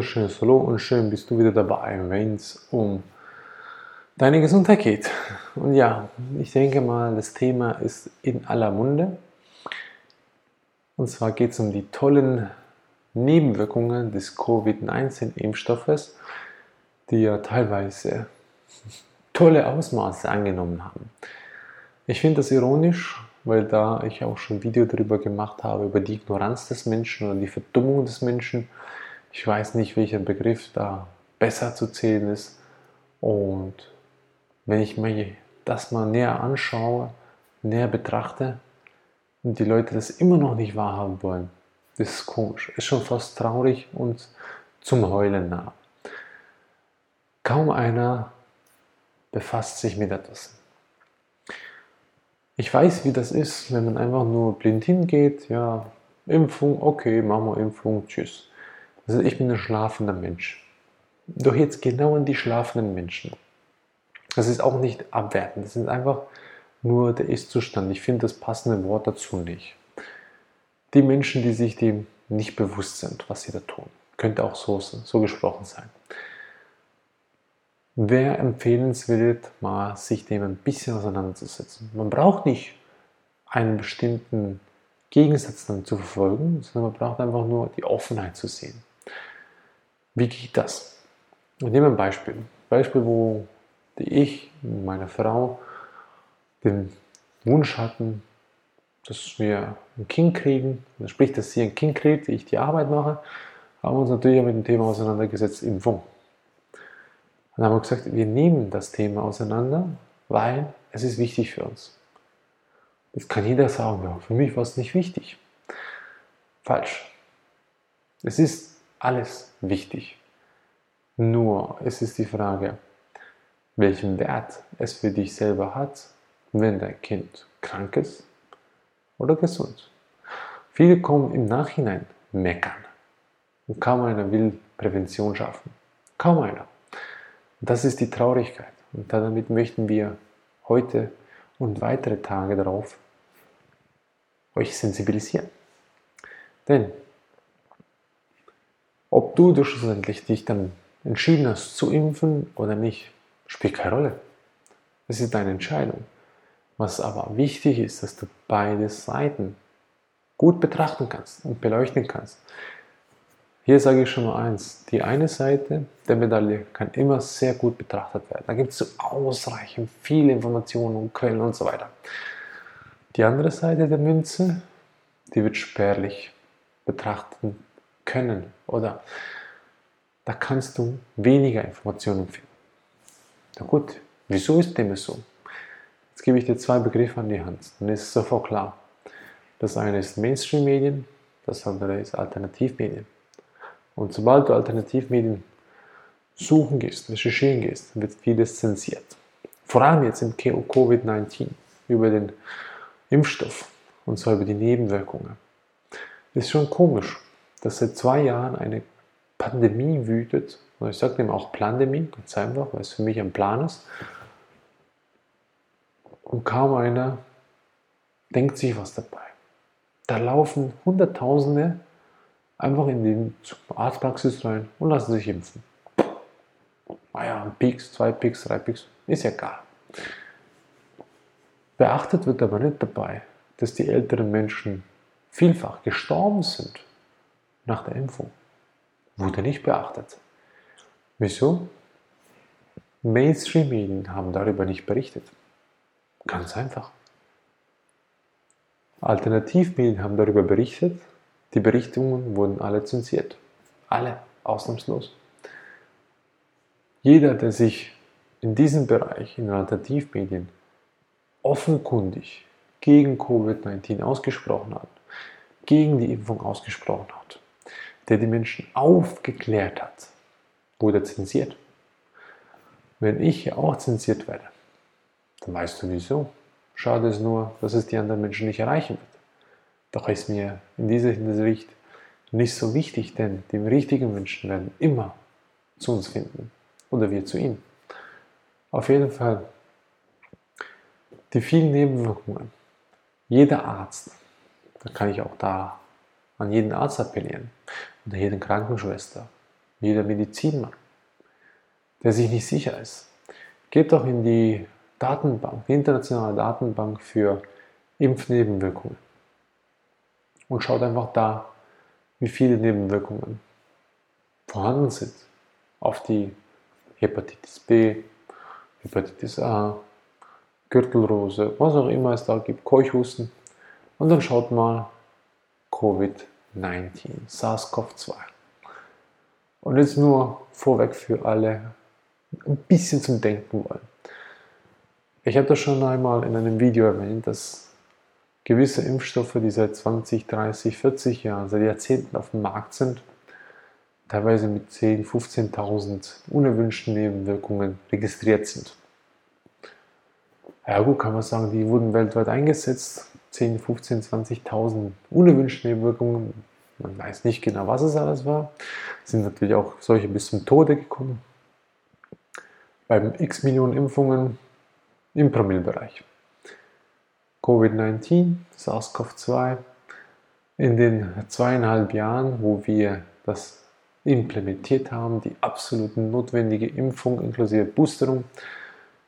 wunderschönes Hallo und schön bist du wieder dabei, wenn es um deine Gesundheit geht. Und ja, ich denke mal, das Thema ist in aller Munde. Und zwar geht es um die tollen Nebenwirkungen des Covid-19-Impfstoffes, die ja teilweise tolle Ausmaße angenommen haben. Ich finde das ironisch, weil da ich auch schon ein Video darüber gemacht habe, über die Ignoranz des Menschen oder die Verdummung des Menschen. Ich weiß nicht, welcher Begriff da besser zu zählen ist. Und wenn ich mir das mal näher anschaue, näher betrachte und die Leute das immer noch nicht wahrhaben wollen, das ist komisch. Ist schon fast traurig und zum Heulen nah. Kaum einer befasst sich mit etwas. Ich weiß, wie das ist, wenn man einfach nur blind hingeht, ja, Impfung, okay, machen wir Impfung, tschüss. Also ich bin ein schlafender Mensch. Doch jetzt genau an die schlafenden Menschen. Das ist auch nicht abwertend, das ist einfach nur der Ist-Zustand. Ich finde das passende Wort dazu nicht. Die Menschen, die sich dem nicht bewusst sind, was sie da tun. Könnte auch so, so gesprochen sein wäre empfehlenswert, mal sich dem ein bisschen auseinanderzusetzen. Man braucht nicht einen bestimmten Gegensatz dann zu verfolgen, sondern man braucht einfach nur die Offenheit zu sehen. Wie geht das? Ich nehme ein Beispiel. Beispiel, wo ich, meine Frau, den Wunsch hatten, dass wir ein Kind kriegen, sprich, dass sie ein Kind kriegt, ich die Arbeit mache, haben wir uns natürlich mit dem Thema auseinandergesetzt, Impfung. Und haben wir gesagt, wir nehmen das Thema auseinander, weil es ist wichtig für uns. Jetzt kann jeder sagen, ja, für mich war es nicht wichtig. Falsch. Es ist alles wichtig. Nur es ist die Frage, welchen Wert es für dich selber hat, wenn dein Kind krank ist oder gesund. Viele kommen im Nachhinein meckern. Und kaum einer will Prävention schaffen. Kaum einer. Das ist die Traurigkeit. Und damit möchten wir heute und weitere Tage darauf euch sensibilisieren. Denn ob du schlussendlich dich dann entschieden hast zu impfen oder nicht, spielt keine Rolle. Das ist deine Entscheidung. Was aber wichtig ist, dass du beide Seiten gut betrachten kannst und beleuchten kannst. Hier sage ich schon mal eins, die eine Seite der Medaille kann immer sehr gut betrachtet werden. Da gibt es so ausreichend viele Informationen und Quellen und so weiter. Die andere Seite der Münze, die wird spärlich betrachten können oder da kannst du weniger Informationen finden. Na gut, wieso ist dem so? Jetzt gebe ich dir zwei Begriffe an die Hand, dann ist es sofort klar. Das eine ist Mainstream-Medien, das andere ist Alternativmedien. Und sobald du Alternativmedien suchen gehst, recherchieren gehst, wird vieles zensiert. Vor allem jetzt im Covid-19 über den Impfstoff und zwar über die Nebenwirkungen. Ist schon komisch, dass seit zwei Jahren eine Pandemie wütet. Und ich sage dem auch Pandemie, ganz einfach, weil es für mich ein Plan ist. Und kaum einer denkt sich was dabei. Da laufen Hunderttausende einfach in die Arztpraxis rein und lassen sich impfen. Naja, ah ein Pieks, zwei Pieks, drei Pieks, ist ja egal. Beachtet wird aber nicht dabei, dass die älteren Menschen vielfach gestorben sind nach der Impfung. Wurde nicht beachtet. Wieso? Mainstream-Medien haben darüber nicht berichtet. Ganz einfach. Alternativmedien haben darüber berichtet, die Berichtungen wurden alle zensiert. Alle, ausnahmslos. Jeder, der sich in diesem Bereich, in Alternativmedien, offenkundig gegen Covid-19 ausgesprochen hat, gegen die Impfung ausgesprochen hat, der die Menschen aufgeklärt hat, wurde zensiert. Wenn ich auch zensiert werde, dann weißt du wieso. Schade ist nur, dass es die anderen Menschen nicht erreichen wird. Doch ist mir in dieser Hinsicht nicht so wichtig, denn die richtigen Menschen werden immer zu uns finden oder wir zu ihnen. Auf jeden Fall die vielen Nebenwirkungen. Jeder Arzt, da kann ich auch da an jeden Arzt appellieren oder jede Krankenschwester, jeder Medizinmann, der sich nicht sicher ist. Geht doch in die Datenbank, die internationale Datenbank für Impfnebenwirkungen und schaut einfach da, wie viele Nebenwirkungen vorhanden sind auf die Hepatitis B, Hepatitis A, Gürtelrose, was auch immer es da gibt, Keuchhusten. Und dann schaut mal Covid-19, SARS-CoV-2. Und jetzt nur vorweg für alle ein bisschen zum Denken wollen. Ich habe das schon einmal in einem Video erwähnt, dass gewisse Impfstoffe, die seit 20, 30, 40 Jahren, seit Jahrzehnten auf dem Markt sind, teilweise mit 10, 15.000 unerwünschten Nebenwirkungen registriert sind. Ja gut, kann man sagen, die wurden weltweit eingesetzt. 10, 15, 20.000 unerwünschte Nebenwirkungen. Man weiß nicht genau, was es alles war. Es sind natürlich auch solche bis zum Tode gekommen. Beim x Millionen Impfungen im Promillbereich. Covid-19, SARS-CoV-2, in den zweieinhalb Jahren, wo wir das implementiert haben, die absolut notwendige Impfung inklusive Boosterung,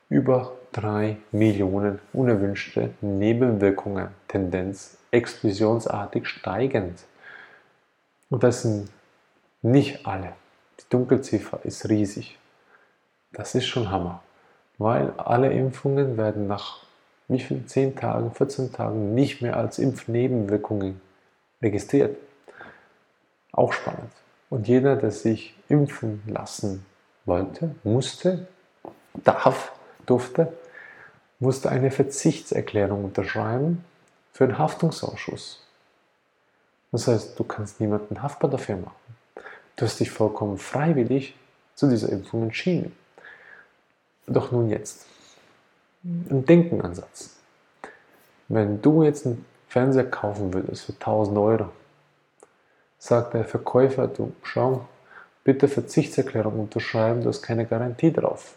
über drei Millionen unerwünschte Nebenwirkungen, Tendenz explosionsartig steigend. Und das sind nicht alle. Die Dunkelziffer ist riesig. Das ist schon Hammer, weil alle Impfungen werden nach wie viel 10 Tagen, 14 Tagen nicht mehr als Impfnebenwirkungen registriert. Auch spannend. Und jeder, der sich impfen lassen wollte, musste, darf, durfte, musste eine Verzichtserklärung unterschreiben für den Haftungsausschuss. Das heißt, du kannst niemanden haftbar dafür machen. Du hast dich vollkommen freiwillig zu dieser Impfung entschieden. Doch nun jetzt. Ein Denkenansatz. Wenn du jetzt einen Fernseher kaufen würdest für 1000 Euro, sagt der Verkäufer, du schau, bitte Verzichtserklärung unterschreiben, du hast keine Garantie drauf.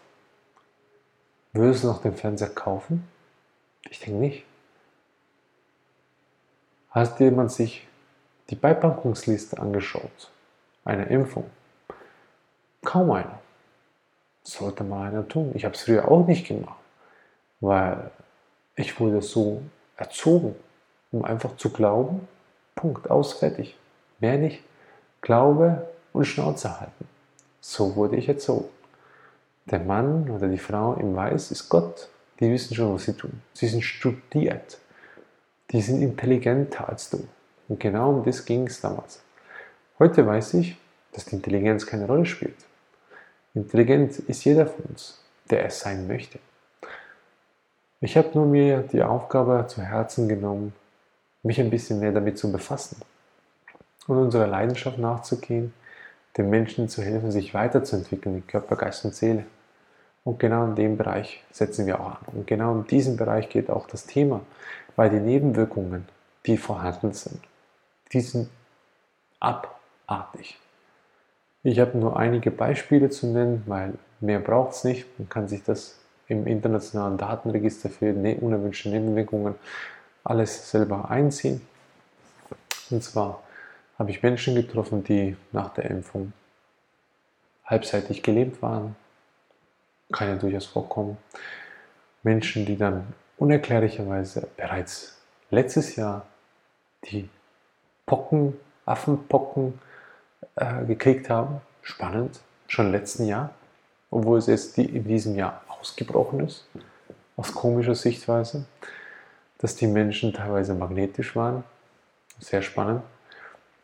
Würdest du noch den Fernseher kaufen? Ich denke nicht. Hast jemand sich die Beipackungsliste angeschaut? Eine Impfung? Kaum einer. Sollte mal einer tun. Ich habe es früher auch nicht gemacht, weil ich wurde so erzogen, um einfach zu glauben. Punkt, aus, fertig. Mehr nicht. Glaube und Schnauze halten. So wurde ich erzogen. Der Mann oder die Frau im Weiß ist Gott. Die wissen schon, was sie tun. Sie sind studiert. Die sind intelligenter als du. Und genau um das ging es damals. Heute weiß ich, dass die Intelligenz keine Rolle spielt. Intelligent ist jeder von uns, der es sein möchte. Ich habe nur mir die Aufgabe zu Herzen genommen, mich ein bisschen mehr damit zu befassen und unserer Leidenschaft nachzugehen, den Menschen zu helfen, sich weiterzuentwickeln in Körper, Geist und Seele. Und genau in dem Bereich setzen wir auch an. Und genau in diesem Bereich geht auch das Thema, weil die Nebenwirkungen, die vorhanden sind, die sind abartig. Ich habe nur einige Beispiele zu nennen, weil mehr braucht es nicht. Man kann sich das im internationalen Datenregister für ne-, unerwünschte Nebenwirkungen alles selber einziehen. Und zwar habe ich Menschen getroffen, die nach der Impfung halbseitig gelähmt waren. Kann ja durchaus vorkommen. Menschen, die dann unerklärlicherweise bereits letztes Jahr die Pocken, Affenpocken äh, gekriegt haben. Spannend, schon im letzten Jahr, obwohl es jetzt die, in diesem Jahr ausgebrochen ist, aus komischer Sichtweise, dass die Menschen teilweise magnetisch waren. Sehr spannend.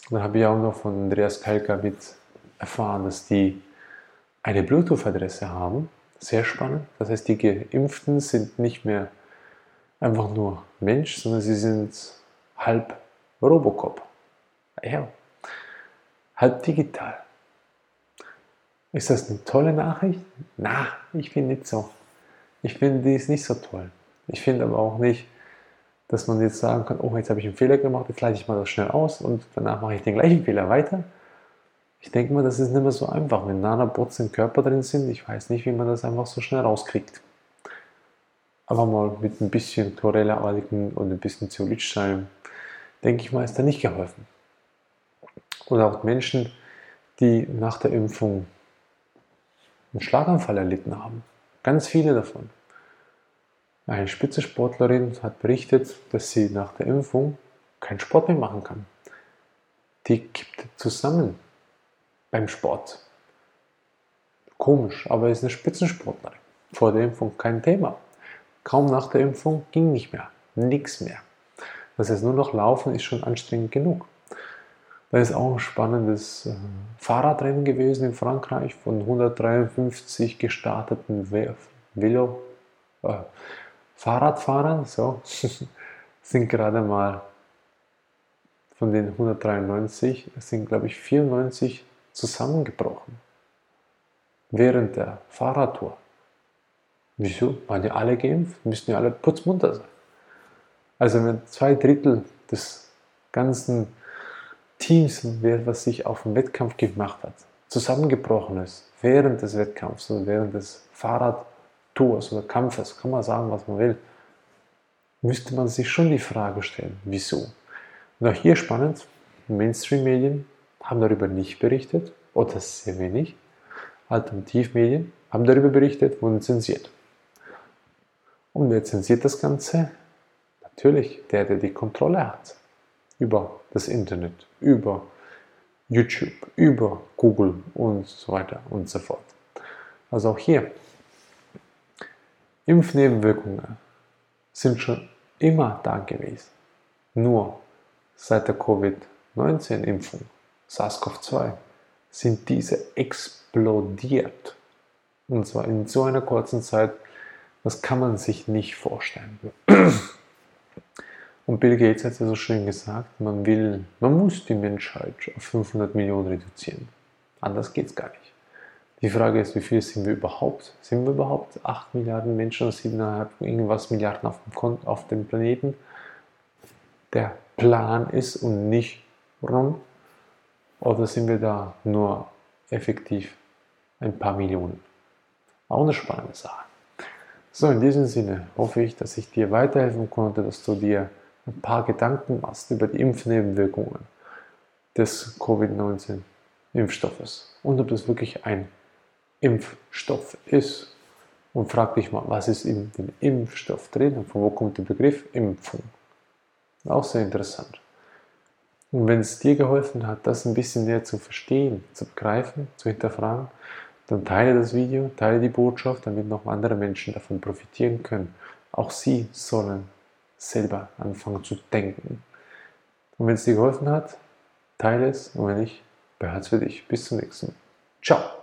Und dann habe ich auch noch von Andreas Kalka mit erfahren, dass die eine Bluetooth-Adresse haben. Sehr spannend. Das heißt, die Geimpften sind nicht mehr einfach nur Mensch, sondern sie sind halb Robocop. Ja, halb digital. Ist das eine tolle Nachricht? Na, ich finde nicht so. Ich finde, die ist nicht so toll. Ich finde aber auch nicht, dass man jetzt sagen kann, oh, jetzt habe ich einen Fehler gemacht, jetzt leite ich mal das schnell aus und danach mache ich den gleichen Fehler weiter. Ich denke mal, das ist nicht mehr so einfach. Wenn Nanobots im Körper drin sind, ich weiß nicht, wie man das einfach so schnell rauskriegt. Aber mal mit ein bisschen Chlorella-Algen und ein bisschen Zeolithstein, denke ich mal, ist da nicht geholfen. Oder auch Menschen, die nach der Impfung einen Schlaganfall erlitten haben. Ganz viele davon. Eine Spitzensportlerin hat berichtet, dass sie nach der Impfung keinen Sport mehr machen kann. Die kippt zusammen beim Sport. Komisch, aber ist eine Spitzensportlerin. Vor der Impfung kein Thema. Kaum nach der Impfung ging nicht mehr. Nichts mehr. Das heißt, nur noch laufen ist schon anstrengend genug. Da ist auch ein spannendes äh, Fahrradrennen gewesen in Frankreich von 153 gestarteten Velo, äh, Fahrradfahrern. So, sind gerade mal von den 193 sind, glaube ich, 94 zusammengebrochen während der Fahrradtour. Wieso? Waren die alle geimpft? Müssten ja alle putzmunter sein. Also wenn zwei Drittel des ganzen Teams, was sich auf den Wettkampf gemacht hat, zusammengebrochen ist während des Wettkampfs oder während des Fahrradtours oder Kampfes, kann man sagen, was man will, müsste man sich schon die Frage stellen, wieso? Und auch hier spannend, Mainstream-Medien haben darüber nicht berichtet oder sehr wenig. Alternativmedien haben darüber berichtet, wurden zensiert. Und wer zensiert das Ganze? Natürlich der, der die Kontrolle hat. Über das Internet, über YouTube, über Google und so weiter und so fort. Also auch hier, Impfnebenwirkungen sind schon immer da gewesen. Nur seit der Covid-19-Impfung, SARS-CoV-2, sind diese explodiert. Und zwar in so einer kurzen Zeit, das kann man sich nicht vorstellen. Und Bill Gates hat ja so schön gesagt, man will, man muss die Menschheit auf 500 Millionen reduzieren. Anders geht es gar nicht. Die Frage ist, wie viel sind wir überhaupt? Sind wir überhaupt 8 Milliarden Menschen oder 7,5 irgendwas Milliarden auf dem, auf dem Planeten? Der Plan ist und nicht rund? Oder sind wir da nur effektiv ein paar Millionen? Auch eine spannende Sache. So, in diesem Sinne hoffe ich, dass ich dir weiterhelfen konnte, dass du dir ein paar Gedanken machst über die Impfnebenwirkungen des Covid-19-Impfstoffes und ob das wirklich ein Impfstoff ist. Und frag dich mal, was ist in dem Impfstoff drin und von wo kommt der Begriff Impfung? Auch sehr interessant. Und wenn es dir geholfen hat, das ein bisschen näher zu verstehen, zu begreifen, zu hinterfragen, dann teile das Video, teile die Botschaft, damit noch andere Menschen davon profitieren können. Auch sie sollen selber anfangen zu denken. Und wenn es dir geholfen hat, teile es und wenn nicht, behalte es für dich. Bis zum nächsten Mal. Ciao.